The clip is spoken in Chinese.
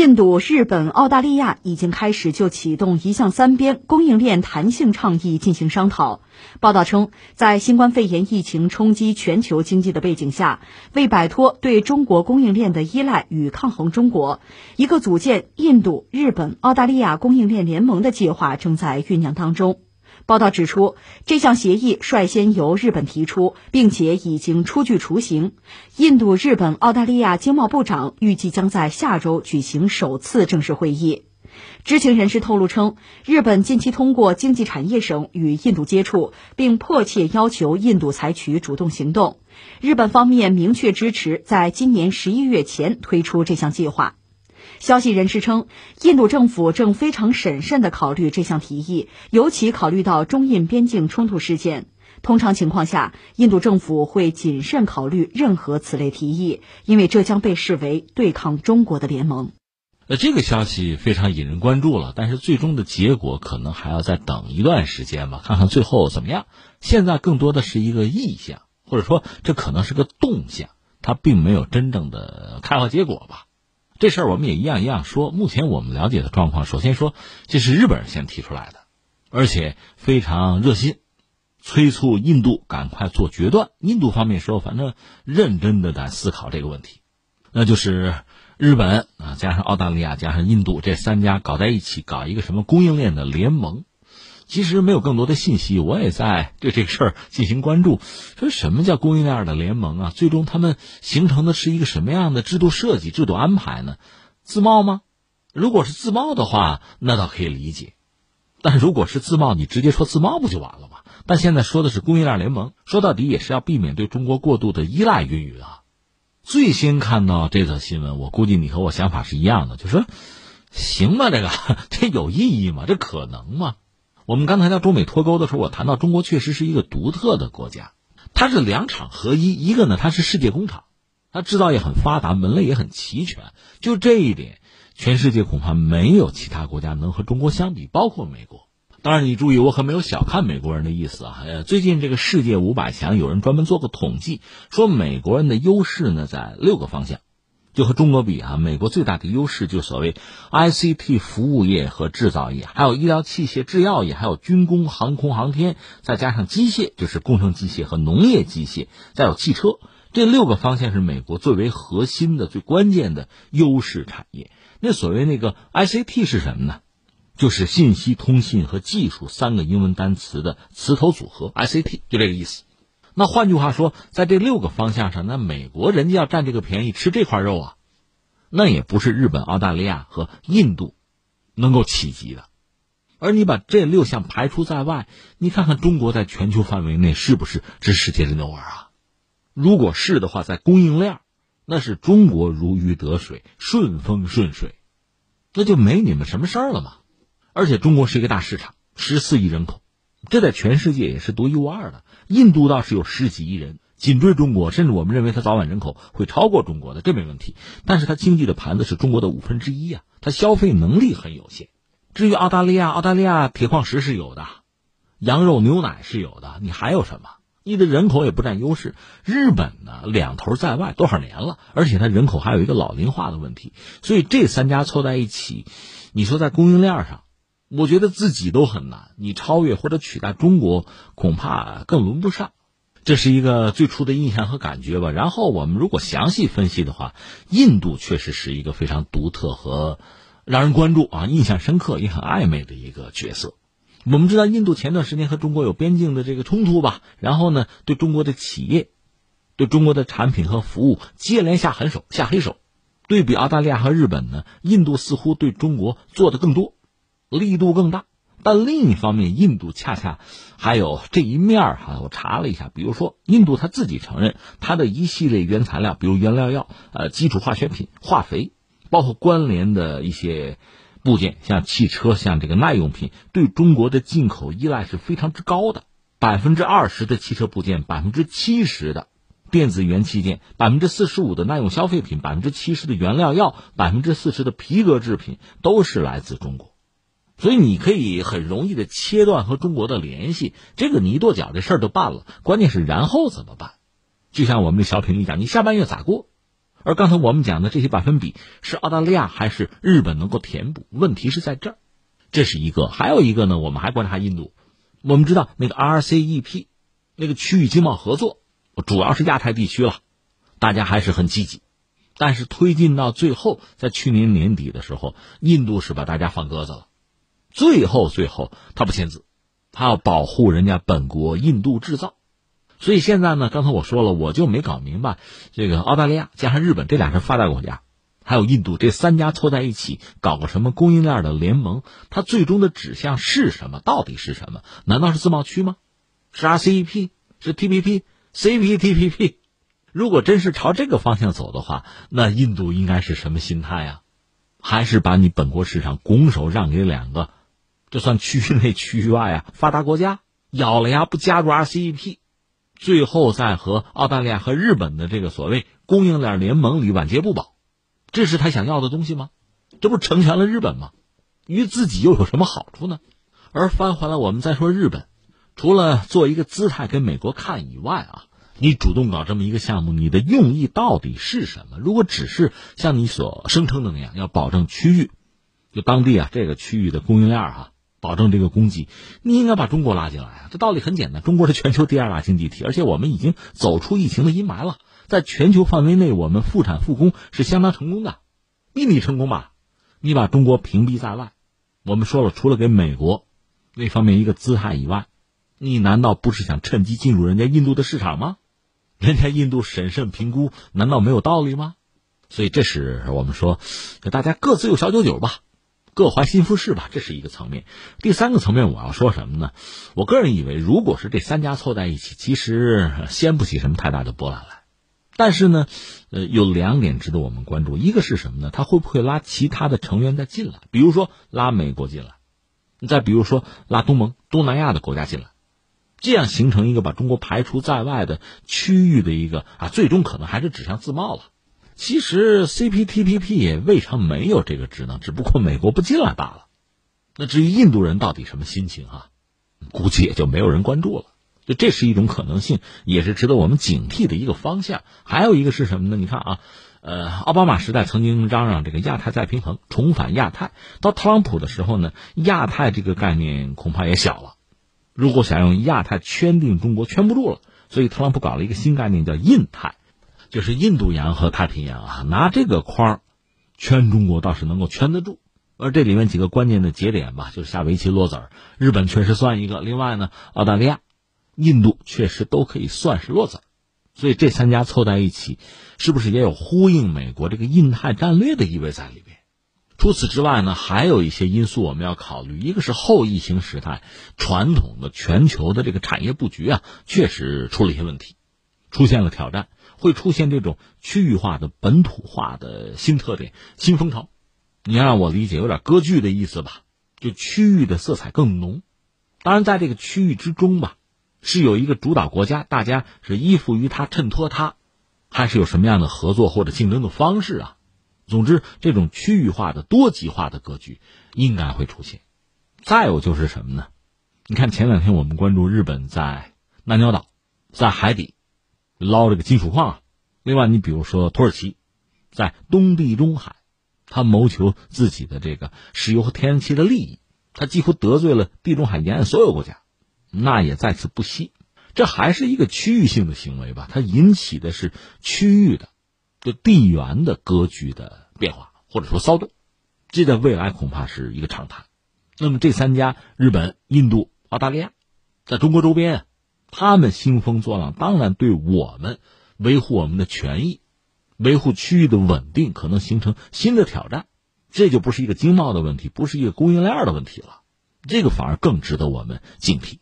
印度、日本、澳大利亚已经开始就启动一项三边供应链弹性倡议进行商讨。报道称，在新冠肺炎疫情冲击全球经济的背景下，为摆脱对中国供应链的依赖与抗衡中国，一个组建印度、日本、澳大利亚供应链联盟的计划正在酝酿当中。报道指出，这项协议率先由日本提出，并且已经初具雏形。印度、日本、澳大利亚经贸部长预计将在下周举行首次正式会议。知情人士透露称，日本近期通过经济产业省与印度接触，并迫切要求印度采取主动行动。日本方面明确支持在今年十一月前推出这项计划。消息人士称，印度政府正非常审慎地考虑这项提议，尤其考虑到中印边境冲突事件。通常情况下，印度政府会谨慎考虑任何此类提议，因为这将被视为对抗中国的联盟。呃，这个消息非常引人关注了，但是最终的结果可能还要再等一段时间吧，看看最后怎么样。现在更多的是一个意向，或者说这可能是个动向，它并没有真正的开花结果吧。这事儿我们也一样一样说。目前我们了解的状况，首先说这是日本人先提出来的，而且非常热心，催促印度赶快做决断。印度方面说，反正认真的在思考这个问题，那就是日本啊，加上澳大利亚，加上印度这三家搞在一起，搞一个什么供应链的联盟。其实没有更多的信息，我也在 对这个事儿进行关注。说什么叫供应链的联盟啊？最终他们形成的是一个什么样的制度设计、制度安排呢？自贸吗？如果是自贸的话，那倒可以理解。但如果是自贸，你直接说自贸不就完了吗？但现在说的是供应链联盟，说到底也是要避免对中国过度的依赖。云云啊，最先看到这则新闻，我估计你和我想法是一样的，就说行吧，这个 这有意义吗？这可能吗？我们刚才聊中美脱钩的时候，我谈到中国确实是一个独特的国家，它是两厂合一。一个呢，它是世界工厂，它制造业很发达，门类也很齐全。就这一点，全世界恐怕没有其他国家能和中国相比，包括美国。当然，你注意，我可没有小看美国人的意思啊。呃，最近这个世界五百强有人专门做过统计，说美国人的优势呢在六个方向。就和中国比啊，美国最大的优势就所谓 ICT 服务业和制造业，还有医疗器械制药业，还有军工、航空航天，再加上机械，就是工程机械和农业机械，再有汽车，这六个方向是美国最为核心的、最关键的优势产业。那所谓那个 ICT 是什么呢？就是信息通信和技术三个英文单词的词头组合，ICT 就这个意思。那换句话说，在这六个方向上，那美国人家要占这个便宜，吃这块肉啊，那也不是日本、澳大利亚和印度能够企及的。而你把这六项排除在外，你看看中国在全球范围内是不是这世界的牛耳啊？如果是的话，在供应链，那是中国如鱼得水、顺风顺水，那就没你们什么事儿了嘛。而且中国是一个大市场，十四亿人口。这在全世界也是独一无二的。印度倒是有十几亿人，紧追中国，甚至我们认为它早晚人口会超过中国的，这没问题。但是它经济的盘子是中国的五分之一啊，它消费能力很有限。至于澳大利亚，澳大利亚铁矿石是有的，羊肉牛奶是有的，你还有什么？你的人口也不占优势。日本呢，两头在外多少年了，而且它人口还有一个老龄化的问题，所以这三家凑在一起，你说在供应链上。我觉得自己都很难，你超越或者取代中国，恐怕更轮不上。这是一个最初的印象和感觉吧。然后我们如果详细分析的话，印度确实是一个非常独特和让人关注啊、印象深刻也很暧昧的一个角色。我们知道，印度前段时间和中国有边境的这个冲突吧，然后呢，对中国的企业、对中国的产品和服务接连下狠手、下黑手。对比澳大利亚和日本呢，印度似乎对中国做的更多。力度更大，但另一方面，印度恰恰还有这一面哈。我查了一下，比如说，印度他自己承认，它的一系列原材料，比如原料药、呃基础化学品、化肥，包括关联的一些部件，像汽车、像这个耐用品，对中国的进口依赖是非常之高的。百分之二十的汽车部件，百分之七十的电子元器件，百分之四十五的耐用消费品，百分之七十的原料药，百分之四十的皮革制品，都是来自中国。所以你可以很容易的切断和中国的联系，这个你一跺脚这事儿就办了。关键是然后怎么办？就像我们的小品里讲，你下半月咋过？而刚才我们讲的这些百分比是澳大利亚还是日本能够填补？问题是在这儿，这是一个。还有一个呢，我们还观察印度。我们知道那个 RCEP，那个区域经贸合作，主要是亚太地区了，大家还是很积极。但是推进到最后，在去年年底的时候，印度是把大家放鸽子了。最后，最后他不签字，他要保护人家本国印度制造。所以现在呢，刚才我说了，我就没搞明白，这个澳大利亚加上日本这俩是发达国家，还有印度这三家凑在一起搞个什么供应链的联盟，它最终的指向是什么？到底是什么？难道是自贸区吗？是 RCEP？是 TPP？CPTPP？如果真是朝这个方向走的话，那印度应该是什么心态呀？还是把你本国市场拱手让给两个，这算区域内区域外啊？发达国家咬了牙不加入 RCEP？最后再和澳大利亚和日本的这个所谓供应链联盟里晚节不保，这是他想要的东西吗？这不成全了日本吗？于自己又有什么好处呢？而翻回来，我们再说日本，除了做一个姿态给美国看以外啊，你主动搞这么一个项目，你的用意到底是什么？如果只是像你所声称的那样，要保证区域，就当地啊这个区域的供应链哈。保证这个供给，你应该把中国拉进来啊！这道理很简单，中国是全球第二大经济体，而且我们已经走出疫情的阴霾了，在全球范围内，我们复产复工是相当成功的，秘密成功吧？你把中国屏蔽在外，我们说了，除了给美国那方面一个姿态以外，你难道不是想趁机进入人家印度的市场吗？人家印度审慎评估，难道没有道理吗？所以这是我们说，大家各自有小九九吧。各怀心腹事吧，这是一个层面。第三个层面，我要说什么呢？我个人以为，如果是这三家凑在一起，其实掀不起什么太大的波澜来。但是呢，呃，有两点值得我们关注。一个是什么呢？他会不会拉其他的成员再进来？比如说拉美国进来，再比如说拉东盟、东南亚的国家进来，这样形成一个把中国排除在外的区域的一个啊，最终可能还是指向自贸了。其实 CPTPP 也未尝没有这个职能，只不过美国不进来罢了。那至于印度人到底什么心情啊？估计也就没有人关注了。就这是一种可能性，也是值得我们警惕的一个方向。还有一个是什么呢？你看啊，呃，奥巴马时代曾经嚷嚷这个亚太再平衡，重返亚太。到特朗普的时候呢，亚太这个概念恐怕也小了。如果想用亚太圈定中国，圈不住了。所以特朗普搞了一个新概念，叫印太。就是印度洋和太平洋啊，拿这个框圈中国倒是能够圈得住，而这里面几个关键的节点吧，就是下围棋落子儿，日本确实算一个，另外呢，澳大利亚、印度确实都可以算是落子儿，所以这三家凑在一起，是不是也有呼应美国这个印太战略的意味在里边？除此之外呢，还有一些因素我们要考虑，一个是后疫情时代传统的全球的这个产业布局啊，确实出了一些问题，出现了挑战。会出现这种区域化的本土化的新特点、新风潮，你要让我理解有点割据的意思吧？就区域的色彩更浓。当然，在这个区域之中吧，是有一个主导国家，大家是依附于他、衬托他，还是有什么样的合作或者竞争的方式啊？总之，这种区域化的多极化的格局应该会出现。再有就是什么呢？你看前两天我们关注日本在南鸟岛，在海底。捞这个金属矿啊，另外你比如说土耳其，在东地中海，他谋求自己的这个石油和天然气的利益，他几乎得罪了地中海沿岸所有国家，那也在此不惜。这还是一个区域性的行为吧？它引起的是区域的、就地缘的格局的变化，或者说骚动，这在未来恐怕是一个常态。那么这三家日本、印度、澳大利亚，在中国周边。他们兴风作浪，当然对我们维护我们的权益、维护区域的稳定可能形成新的挑战。这就不是一个经贸的问题，不是一个供应链的问题了，这个反而更值得我们警惕。